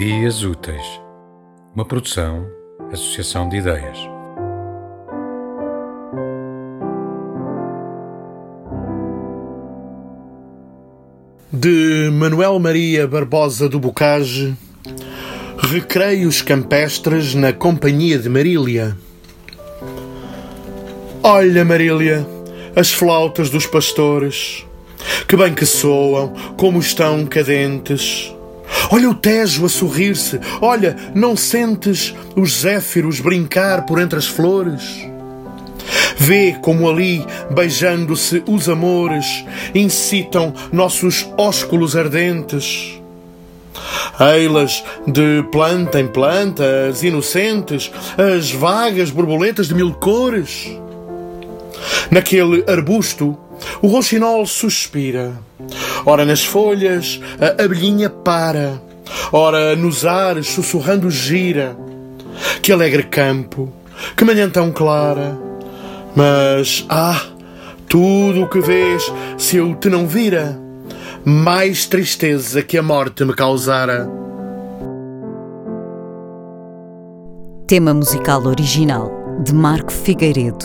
Ideias Úteis, uma produção, associação de ideias. De Manuel Maria Barbosa do Bocage, Recreios Campestres na Companhia de Marília. Olha, Marília, as flautas dos pastores, que bem que soam, como estão cadentes. Olha o Tejo a sorrir-se, olha, não sentes os zéfiros brincar por entre as flores? Vê como ali, beijando-se os amores, incitam nossos ósculos ardentes. Eilas de planta em planta, as inocentes, as vagas borboletas de mil cores. Naquele arbusto, o roxinol suspira. Ora nas folhas, a abelhinha para. Ora nos ares, sussurrando gira. Que alegre campo, que manhã tão clara. Mas, ah, tudo o que vês, se eu te não vira, mais tristeza que a morte me causara. Tema musical original de Marco Figueiredo,